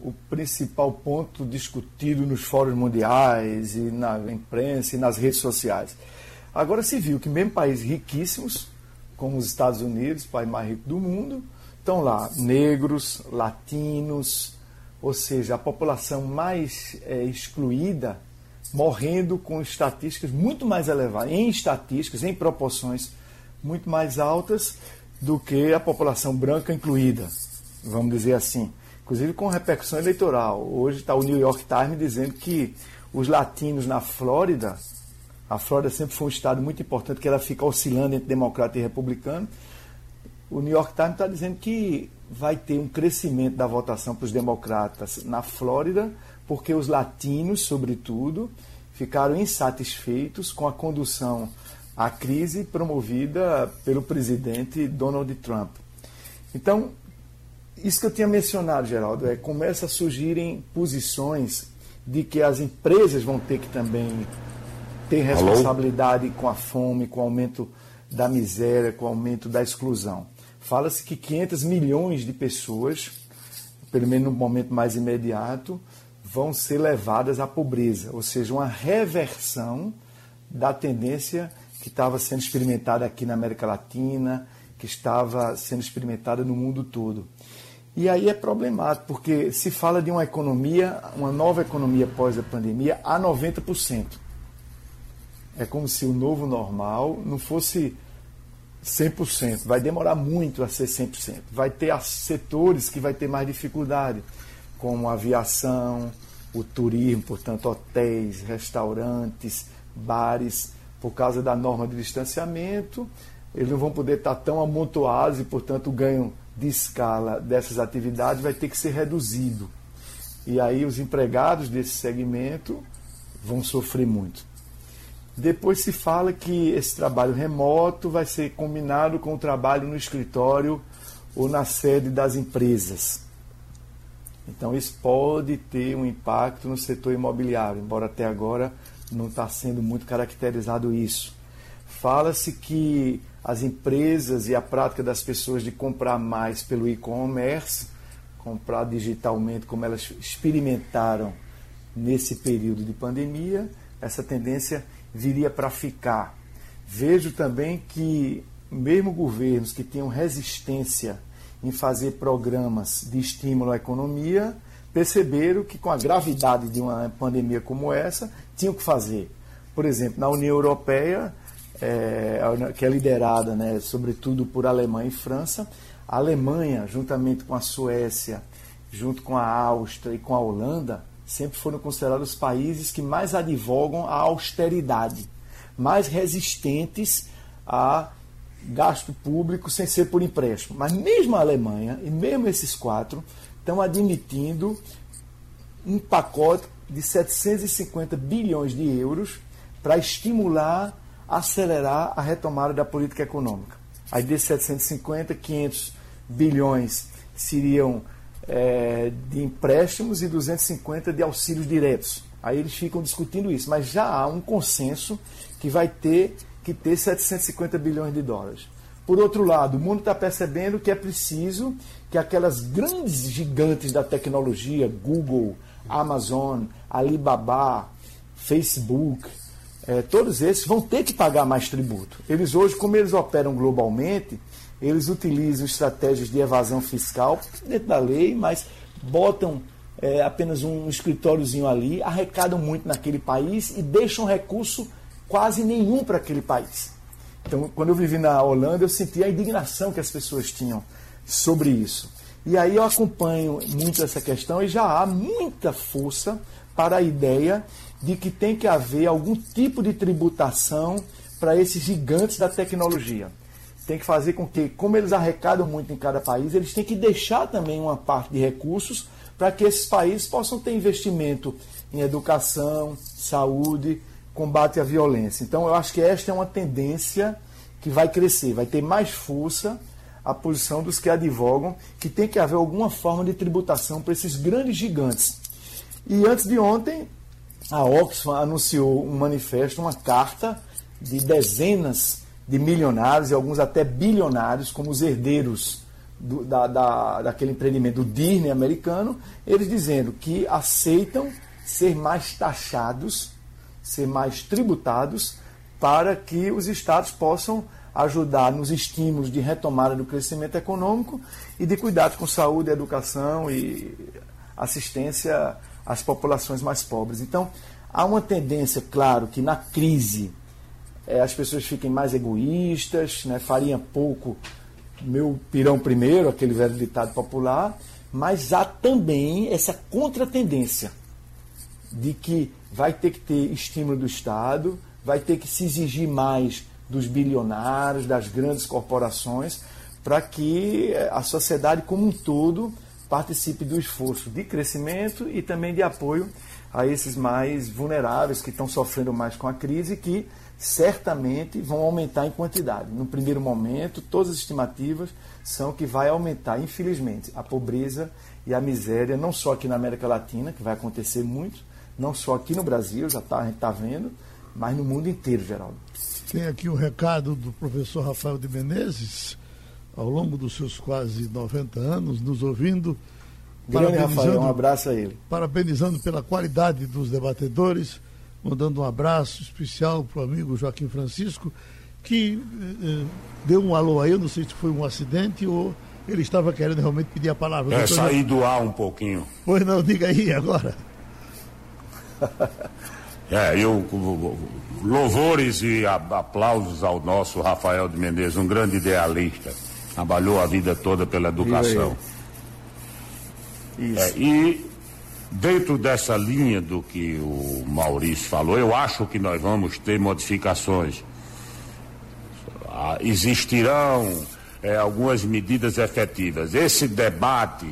o principal ponto discutido nos fóruns mundiais e na imprensa e nas redes sociais. Agora se viu que mesmo países riquíssimos, como os Estados Unidos, o país mais rico do mundo, estão lá negros, latinos, ou seja, a população mais é, excluída morrendo com estatísticas muito mais elevadas, em estatísticas, em proporções muito mais altas do que a população branca incluída, vamos dizer assim. Inclusive com repercussão eleitoral. Hoje está o New York Times dizendo que os latinos na Flórida, a Flórida sempre foi um estado muito importante, que ela fica oscilando entre democrata e republicano. O New York Times está dizendo que vai ter um crescimento da votação para os democratas na Flórida porque os latinos, sobretudo, ficaram insatisfeitos com a condução à crise promovida pelo presidente Donald Trump. Então, isso que eu tinha mencionado, Geraldo, é começa a surgirem posições de que as empresas vão ter que também ter responsabilidade Alô? com a fome, com o aumento da miséria, com o aumento da exclusão. Fala-se que 500 milhões de pessoas, pelo menos no momento mais imediato, vão ser levadas à pobreza, ou seja, uma reversão da tendência que estava sendo experimentada aqui na América Latina, que estava sendo experimentada no mundo todo. E aí é problemático, porque se fala de uma economia, uma nova economia pós a pandemia, a 90%. É como se o novo normal não fosse 100%. Vai demorar muito a ser 100%. Vai ter setores que vai ter mais dificuldade, como a aviação, o turismo, portanto, hotéis, restaurantes, bares, por causa da norma de distanciamento, eles não vão poder estar tão amontoados e, portanto, o ganho de escala dessas atividades vai ter que ser reduzido. E aí os empregados desse segmento vão sofrer muito. Depois se fala que esse trabalho remoto vai ser combinado com o trabalho no escritório ou na sede das empresas. Então isso pode ter um impacto no setor imobiliário, embora até agora não está sendo muito caracterizado isso. Fala-se que as empresas e a prática das pessoas de comprar mais pelo e-commerce, comprar digitalmente, como elas experimentaram nesse período de pandemia, essa tendência viria para ficar. Vejo também que, mesmo governos que tenham resistência em fazer programas de estímulo à economia, perceberam que, com a gravidade de uma pandemia como essa, tinham que fazer. Por exemplo, na União Europeia, é, que é liderada, né, sobretudo por Alemanha e França, a Alemanha, juntamente com a Suécia, junto com a Áustria e com a Holanda, sempre foram considerados os países que mais advogam a austeridade, mais resistentes a gasto público sem ser por empréstimo. Mas mesmo a Alemanha e mesmo esses quatro estão admitindo um pacote de 750 bilhões de euros para estimular, acelerar a retomada da política econômica. Aí desses 750, 500 bilhões seriam é, de empréstimos e 250 de auxílios diretos. Aí eles ficam discutindo isso, mas já há um consenso que vai ter que ter 750 bilhões de dólares. Por outro lado, o mundo está percebendo que é preciso que aquelas grandes gigantes da tecnologia, Google, Amazon, Alibaba, Facebook, é, todos esses vão ter que pagar mais tributo. Eles hoje, como eles operam globalmente, eles utilizam estratégias de evasão fiscal dentro da lei, mas botam é, apenas um escritóriozinho ali, arrecadam muito naquele país e deixam recurso quase nenhum para aquele país. Então, quando eu vivi na Holanda, eu senti a indignação que as pessoas tinham sobre isso. E aí eu acompanho muito essa questão e já há muita força para a ideia de que tem que haver algum tipo de tributação para esses gigantes da tecnologia. Tem que fazer com que, como eles arrecadam muito em cada país, eles têm que deixar também uma parte de recursos para que esses países possam ter investimento em educação, saúde, combate à violência. Então, eu acho que esta é uma tendência que vai crescer, vai ter mais força a posição dos que advogam que tem que haver alguma forma de tributação para esses grandes gigantes. E antes de ontem, a Oxfam anunciou um manifesto, uma carta de dezenas de milionários e alguns até bilionários, como os herdeiros do, da, da, daquele empreendimento do Disney americano, eles dizendo que aceitam ser mais taxados ser mais tributados para que os estados possam ajudar nos estímulos de retomada do crescimento econômico e de cuidado com saúde, educação e assistência às populações mais pobres. Então, há uma tendência, claro, que na crise é, as pessoas fiquem mais egoístas, né, fariam pouco meu pirão primeiro, aquele velho ditado popular, mas há também essa contratendência de que vai ter que ter estímulo do Estado, vai ter que se exigir mais dos bilionários, das grandes corporações, para que eh, a sociedade como um todo participe do esforço de crescimento e também de apoio a esses mais vulneráveis que estão sofrendo mais com a crise que certamente vão aumentar em quantidade. No primeiro momento, todas as estimativas são que vai aumentar, infelizmente, a pobreza e a miséria, não só aqui na América Latina, que vai acontecer muito, não só aqui no Brasil, já tá, a gente está vendo, mas no mundo inteiro, Geraldo. Tem aqui um recado do professor Rafael de Menezes, ao longo dos seus quase 90 anos, nos ouvindo. Grande Rafael, um abraço a ele. Parabenizando pela qualidade dos debatedores, mandando um abraço especial para o amigo Joaquim Francisco, que eh, eh, deu um alô aí, eu não sei se foi um acidente ou ele estava querendo realmente pedir a palavra. É, sair do ar um pouquinho. Pois não, diga aí agora. É, eu louvores e aplausos ao nosso Rafael de Menezes, um grande idealista. Trabalhou a vida toda pela educação. É, e dentro dessa linha do que o Maurício falou, eu acho que nós vamos ter modificações. Ah, existirão é, algumas medidas efetivas. Esse debate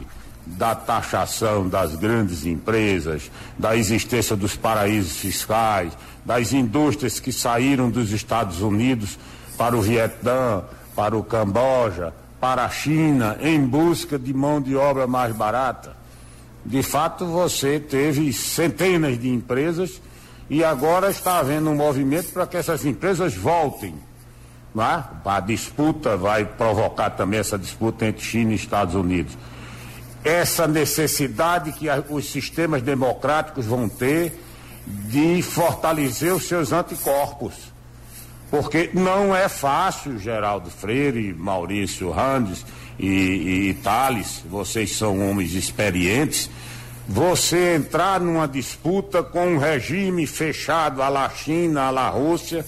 da taxação das grandes empresas, da existência dos paraísos fiscais, das indústrias que saíram dos Estados Unidos para o Vietnã, para o Camboja, para a China, em busca de mão de obra mais barata. De fato, você teve centenas de empresas e agora está havendo um movimento para que essas empresas voltem. É? A disputa vai provocar também essa disputa entre China e Estados Unidos essa necessidade que os sistemas democráticos vão ter de fortalecer os seus anticorpos. Porque não é fácil, Geraldo Freire, Maurício Randes e, e, e Thales, vocês são homens experientes, você entrar numa disputa com um regime fechado à la China, à la Rússia,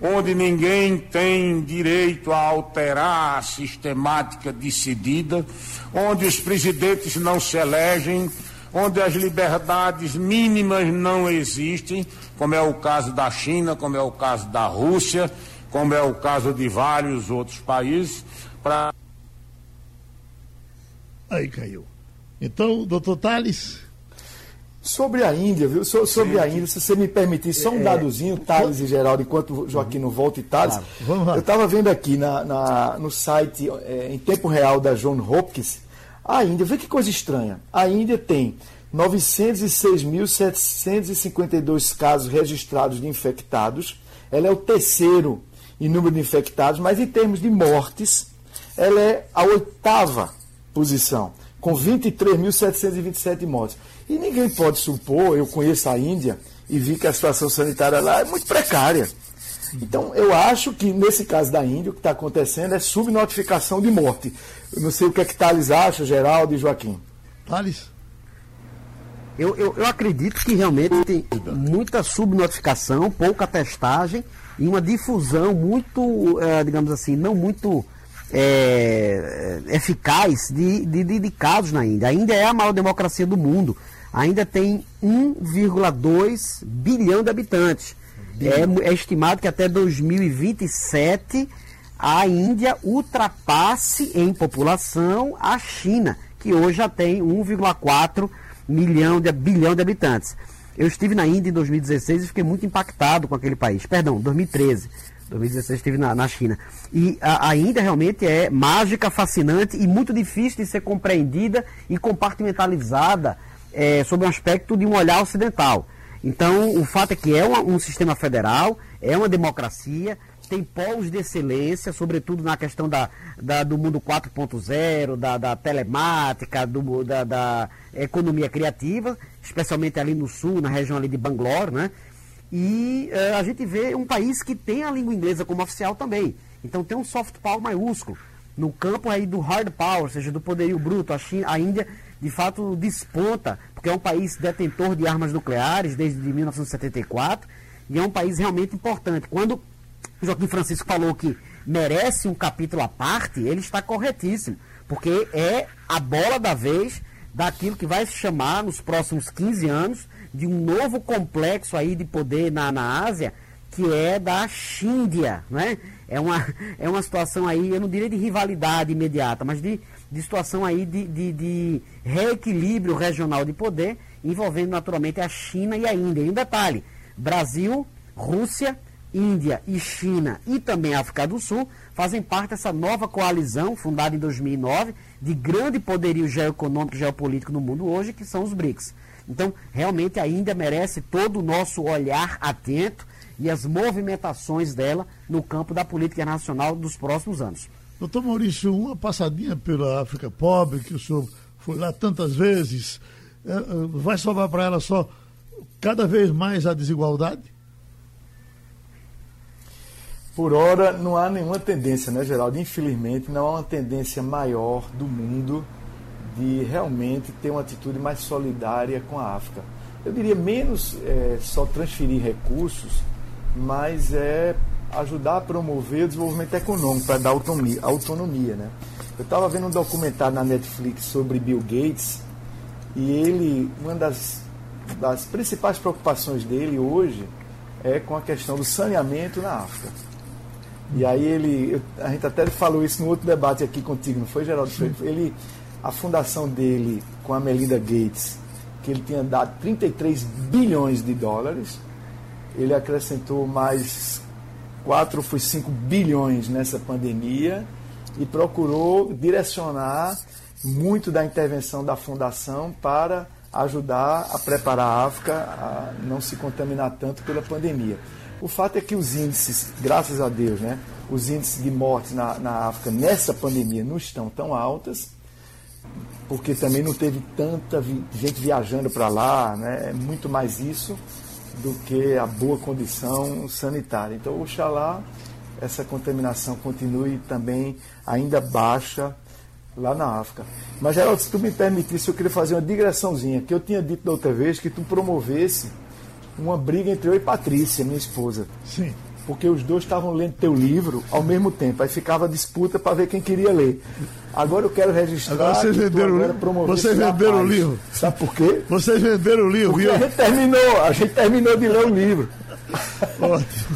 onde ninguém tem direito a alterar a sistemática decidida, onde os presidentes não se elegem, onde as liberdades mínimas não existem, como é o caso da China, como é o caso da Rússia, como é o caso de vários outros países, para. Aí caiu. Então, doutor Tales. Sobre a Índia, viu? So, sobre Sim. a Índia, se você me permitir, só um é, dadozinho, Thales e Geraldo, enquanto Joaquim não volta e Thales. Claro. Eu estava vendo aqui na, na, no site, é, em tempo real, da John Hopkins, a Índia, vê que coisa estranha. A Índia tem 906.752 casos registrados de infectados. Ela é o terceiro em número de infectados, mas em termos de mortes, ela é a oitava posição, com 23.727 mortes. E ninguém pode supor, eu conheço a Índia e vi que a situação sanitária lá é muito precária. Então, eu acho que nesse caso da Índia, o que está acontecendo é subnotificação de morte. Eu não sei o que é que Thales acha, Geraldo e Joaquim. Thales? Eu, eu, eu acredito que realmente tem muita subnotificação, pouca testagem e uma difusão muito, é, digamos assim, não muito é, eficaz de, de, de, casos na Índia. A Índia é a maior democracia do mundo ainda tem 1,2 bilhão de habitantes. É, é, estimado que até 2027 a Índia ultrapasse em população a China, que hoje já tem 1,4 milhão de bilhão de habitantes. Eu estive na Índia em 2016 e fiquei muito impactado com aquele país. Perdão, 2013. 2016 estive na, na China. E a, a Índia realmente é mágica, fascinante e muito difícil de ser compreendida e compartimentalizada é, sob um aspecto de um olhar ocidental. Então, o fato é que é uma, um sistema federal, é uma democracia, tem polos de excelência, sobretudo na questão da, da do mundo 4.0, da, da, telemática, do, da, da, economia criativa, especialmente ali no sul, na região ali de Bangalore, né? E é, a gente vê um país que tem a língua inglesa como oficial também. Então tem um soft power maiúsculo. No campo aí do hard power, ou seja, do poderio bruto, a, China, a Índia de fato desponta, porque é um país detentor de armas nucleares desde 1974 e é um país realmente importante. Quando Joaquim Francisco falou que merece um capítulo à parte, ele está corretíssimo, porque é a bola da vez daquilo que vai se chamar nos próximos 15 anos de um novo complexo aí de poder na, na Ásia, que é da Xíndia, né? É uma, é uma situação aí, eu não diria de rivalidade imediata, mas de de situação aí de, de, de, reequilíbrio regional de poder, envolvendo naturalmente a China e a Índia. E um detalhe: Brasil, Rússia, Índia e China e também África do Sul fazem parte dessa nova coalizão fundada em 2009 de grande poderio geoeconômico e geopolítico no mundo hoje, que são os BRICS. Então, realmente a Índia merece todo o nosso olhar atento e as movimentações dela no campo da política nacional dos próximos anos. Doutor Maurício, uma passadinha pela África pobre, que o senhor foi lá tantas vezes, é, é, vai sobrar para ela só cada vez mais a desigualdade? Por hora, não há nenhuma tendência, né, Geraldo? Infelizmente, não há uma tendência maior do mundo de realmente ter uma atitude mais solidária com a África. Eu diria menos é, só transferir recursos, mas é ajudar a promover o desenvolvimento econômico, para dar autonomia, autonomia né? Eu estava vendo um documentário na Netflix sobre Bill Gates e ele, uma das, das principais preocupações dele hoje é com a questão do saneamento na África. E aí ele, a gente até falou isso no outro debate aqui contigo, não foi, Geraldo? Ele a fundação dele com a Melinda Gates, que ele tinha dado 33 bilhões de dólares, ele acrescentou mais 4 ou 5 bilhões nessa pandemia e procurou direcionar muito da intervenção da fundação para ajudar a preparar a África a não se contaminar tanto pela pandemia. O fato é que os índices, graças a Deus, né, os índices de mortes na, na África nessa pandemia não estão tão altas, porque também não teve tanta vi gente viajando para lá, né, é muito mais isso do que a boa condição sanitária. Então, oxalá essa contaminação continue também ainda baixa lá na África. Mas, Geraldo, se tu me permitisse, eu queria fazer uma digressãozinha, que eu tinha dito da outra vez que tu promovesse uma briga entre eu e Patrícia, minha esposa. Sim. Porque os dois estavam lendo teu livro ao mesmo tempo. Aí ficava disputa para ver quem queria ler. Agora eu quero registrar. Agora vocês venderam o livro. Vocês venderam o livro. Sabe por quê? Vocês venderam o livro, Porque a gente terminou, a gente terminou de ler o livro.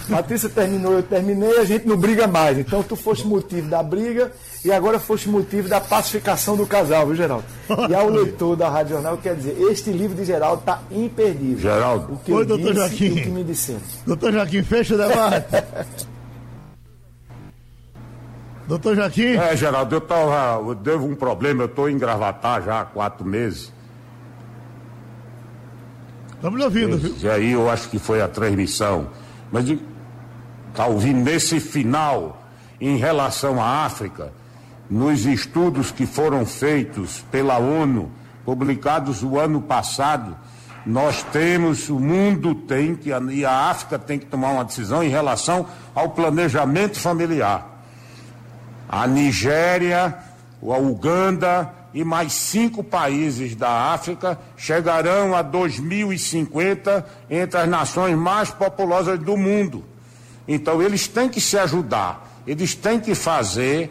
Patrícia terminou, eu terminei, a gente não briga mais. Então tu foste motivo da briga e agora foste motivo da pacificação do casal, viu, Geraldo? E ao leitor da Rádio Jornal, quer dizer, este livro de Geraldo está imperdível. Geraldo. O que Oi, eu doutor disse Joaquim. e o que me disseram. Doutor Joaquim, fecha o debate. Doutor Joaquim, É, Geraldo, eu, tava, eu devo um problema, eu estou em Gravatar já há quatro meses. Estamos ouvindo, viu? E aí eu acho que foi a transmissão. Mas está ouvindo nesse final, em relação à África, nos estudos que foram feitos pela ONU, publicados o ano passado, nós temos, o mundo tem que, e a África tem que tomar uma decisão em relação ao planejamento familiar. A Nigéria, a Uganda e mais cinco países da África chegarão a 2050 entre as nações mais populosas do mundo. Então, eles têm que se ajudar, eles têm que fazer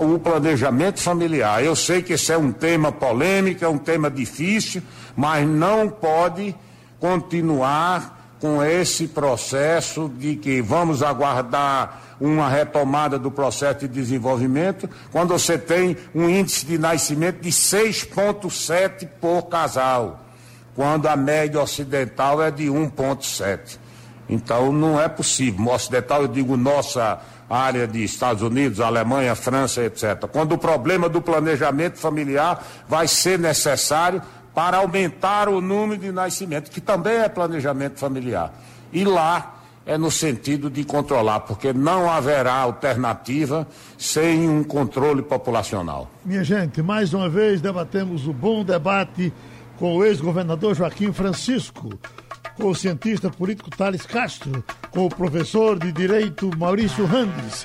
o planejamento familiar. Eu sei que esse é um tema polêmico, é um tema difícil, mas não pode continuar com esse processo de que vamos aguardar uma retomada do processo de desenvolvimento, quando você tem um índice de nascimento de 6,7 por casal, quando a média ocidental é de 1,7. Então não é possível. No ocidental, eu digo nossa área de Estados Unidos, Alemanha, França, etc. Quando o problema do planejamento familiar vai ser necessário para aumentar o número de nascimentos, que também é planejamento familiar. E lá é no sentido de controlar, porque não haverá alternativa sem um controle populacional. Minha gente, mais uma vez debatemos o bom debate com o ex-governador Joaquim Francisco, com o cientista político Thales Castro, com o professor de Direito Maurício Randes.